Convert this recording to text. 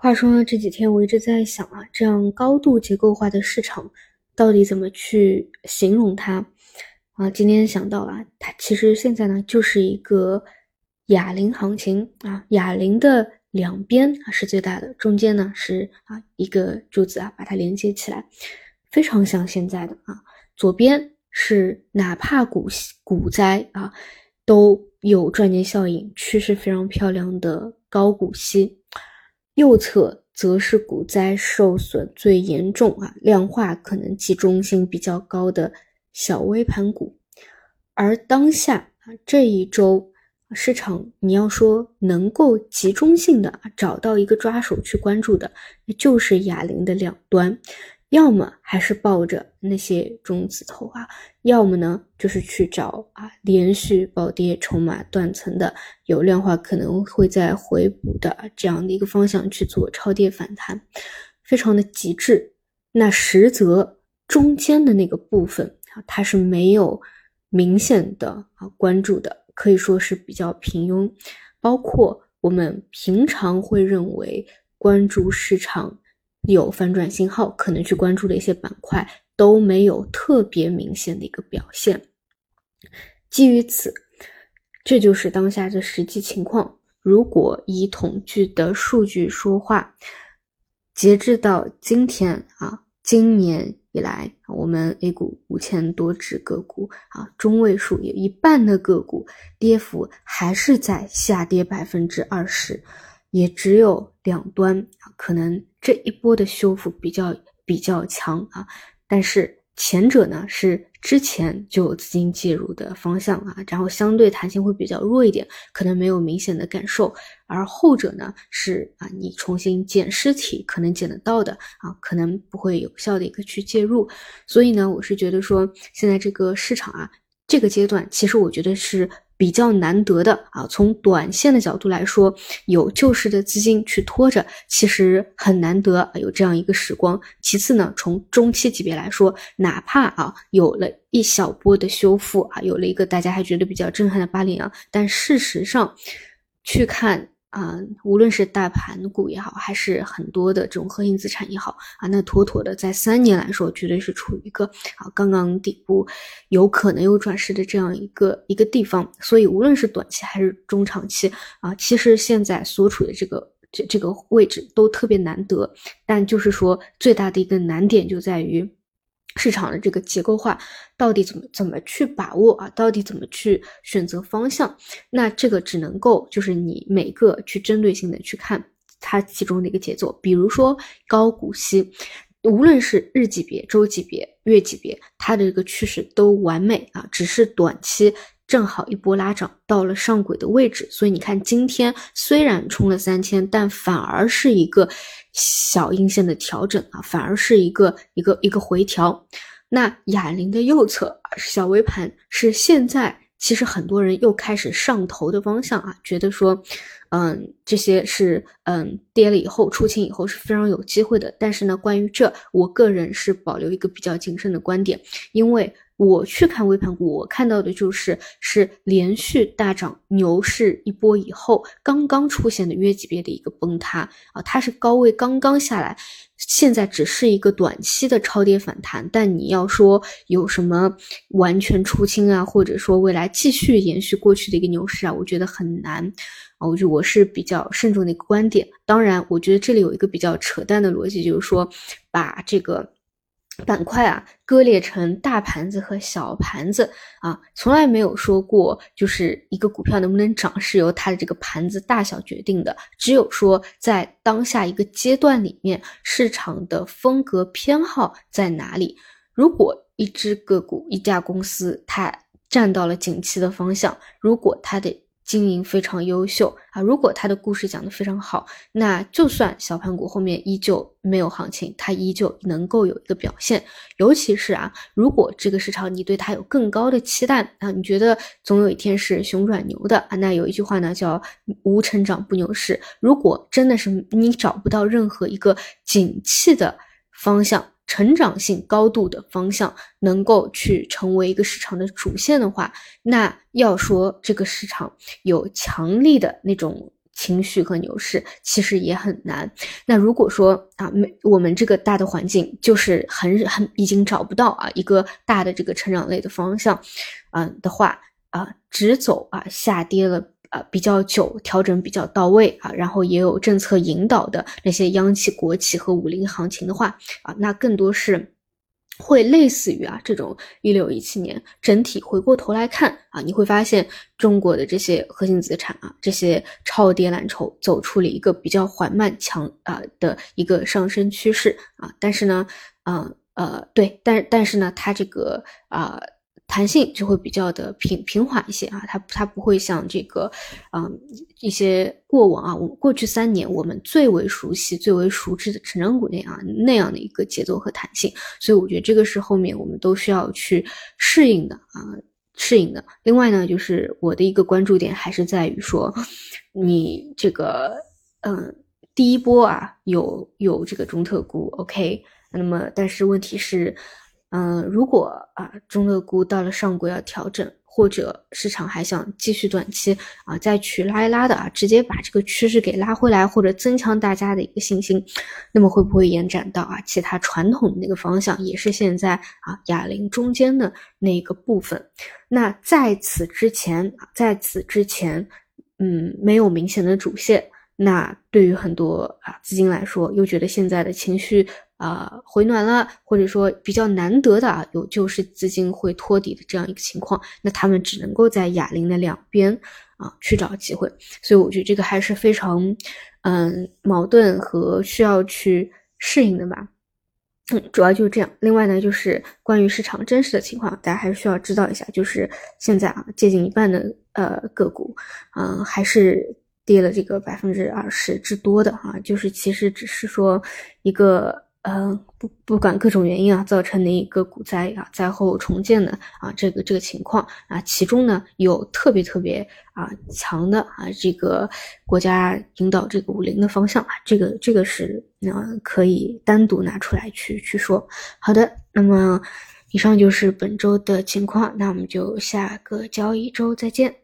话说呢，这几天我一直在想啊，这样高度结构化的市场到底怎么去形容它啊？今天想到啊，它其实现在呢就是一个哑铃行情啊，哑铃的两边啊是最大的，中间呢是啊一个柱子啊把它连接起来，非常像现在的啊，左边是哪怕股股灾啊都有赚钱效应，趋势非常漂亮的高股息。右侧则是股灾受损最严重啊，量化可能集中性比较高的小微盘股，而当下啊这一周市场，你要说能够集中性的找到一个抓手去关注的，那就是哑铃的两端。要么还是抱着那些中字头啊，要么呢就是去找啊连续暴跌、筹码断层的、有量化可能会在回补的这样的一个方向去做超跌反弹，非常的极致。那实则中间的那个部分啊，它是没有明显的啊关注的，可以说是比较平庸。包括我们平常会认为关注市场。有反转信号，可能去关注的一些板块都没有特别明显的一个表现。基于此，这就是当下的实际情况。如果以统计的数据说话，截至到今天啊，今年以来，我们 A 股五千多只个股啊，中位数有一半的个股跌幅还是在下跌百分之二十。也只有两端，可能这一波的修复比较比较强啊，但是前者呢是之前就有资金介入的方向啊，然后相对弹性会比较弱一点，可能没有明显的感受，而后者呢是啊，你重新捡尸体可能捡得到的啊，可能不会有效的一个去介入，所以呢，我是觉得说现在这个市场啊，这个阶段其实我觉得是。比较难得的啊，从短线的角度来说，有救市的资金去拖着，其实很难得有这样一个时光。其次呢，从中期级别来说，哪怕啊有了一小波的修复啊，有了一个大家还觉得比较震撼的八零阳，但事实上去看。啊，无论是大盘股也好，还是很多的这种核心资产也好啊，那妥妥的在三年来说，绝对是处于一个啊刚刚底部，有可能有转势的这样一个一个地方。所以，无论是短期还是中长期啊，其实现在所处的这个这这个位置都特别难得。但就是说，最大的一个难点就在于。市场的这个结构化到底怎么怎么去把握啊？到底怎么去选择方向？那这个只能够就是你每个去针对性的去看它其中的一个节奏。比如说高股息，无论是日级别、周级别、月级别，它的这个趋势都完美啊，只是短期。正好一波拉涨到了上轨的位置，所以你看今天虽然冲了三千，但反而是一个小阴线的调整啊，反而是一个一个一个回调。那哑铃的右侧小微盘是现在其实很多人又开始上头的方向啊，觉得说，嗯，这些是嗯跌了以后出清以后是非常有机会的。但是呢，关于这，我个人是保留一个比较谨慎的观点，因为。我去看微盘股，我看到的就是是连续大涨牛市一波以后，刚刚出现的月级别的一个崩塌啊，它是高位刚刚下来，现在只是一个短期的超跌反弹，但你要说有什么完全出清啊，或者说未来继续延续过去的一个牛市啊，我觉得很难啊，我觉得我是比较慎重的一个观点。当然，我觉得这里有一个比较扯淡的逻辑，就是说把这个。板块啊，割裂成大盘子和小盘子啊，从来没有说过就是一个股票能不能涨是由它的这个盘子大小决定的，只有说在当下一个阶段里面，市场的风格偏好在哪里。如果一只个股、一家公司它站到了景气的方向，如果它的经营非常优秀啊！如果他的故事讲得非常好，那就算小盘股后面依旧没有行情，它依旧能够有一个表现。尤其是啊，如果这个市场你对它有更高的期待啊，你觉得总有一天是熊转牛的啊，那有一句话呢叫“无成长不牛市”。如果真的是你找不到任何一个景气的方向，成长性高度的方向能够去成为一个市场的主线的话，那要说这个市场有强力的那种情绪和牛市，其实也很难。那如果说啊，没我们这个大的环境就是很很已经找不到啊一个大的这个成长类的方向，啊的话啊，只走啊下跌了啊比较久，调整比较到位啊，然后也有政策引导的那些央企、国企和五零行情的话啊，那更多是。会类似于啊这种一六一七年整体回过头来看啊，你会发现中国的这些核心资产啊，这些超跌蓝筹走出了一个比较缓慢强啊的一个上升趋势啊，但是呢，啊呃对，但但是呢，它这个啊。弹性就会比较的平平缓一些啊，它它不会像这个，嗯，一些过往啊，我过去三年我们最为熟悉、最为熟知的成长股那样那样的一个节奏和弹性，所以我觉得这个是后面我们都需要去适应的啊，适应的。另外呢，就是我的一个关注点还是在于说，你这个，嗯，第一波啊，有有这个中特估，OK，那么但是问题是。嗯，如果啊中特估到了上轨要调整，或者市场还想继续短期啊再去拉一拉的啊，直接把这个趋势给拉回来，或者增强大家的一个信心，那么会不会延展到啊其他传统的那个方向，也是现在啊哑铃中间的那个部分？那在此之前，在此之前，嗯，没有明显的主线。那对于很多啊资金来说，又觉得现在的情绪啊回暖了，或者说比较难得的啊有救市资金会托底的这样一个情况，那他们只能够在哑铃的两边啊去找机会，所以我觉得这个还是非常嗯矛盾和需要去适应的吧。嗯，主要就是这样。另外呢，就是关于市场真实的情况，大家还是需要知道一下，就是现在啊接近一半的呃个股，嗯还是。跌了这个百分之二十之多的啊，就是其实只是说一个呃不不管各种原因啊造成的一个股灾啊灾后重建的啊这个这个情况啊，其中呢有特别特别啊强的啊这个国家引导这个五零的方向啊，这个这个是嗯可以单独拿出来去去说。好的，那么以上就是本周的情况，那我们就下个交易周再见。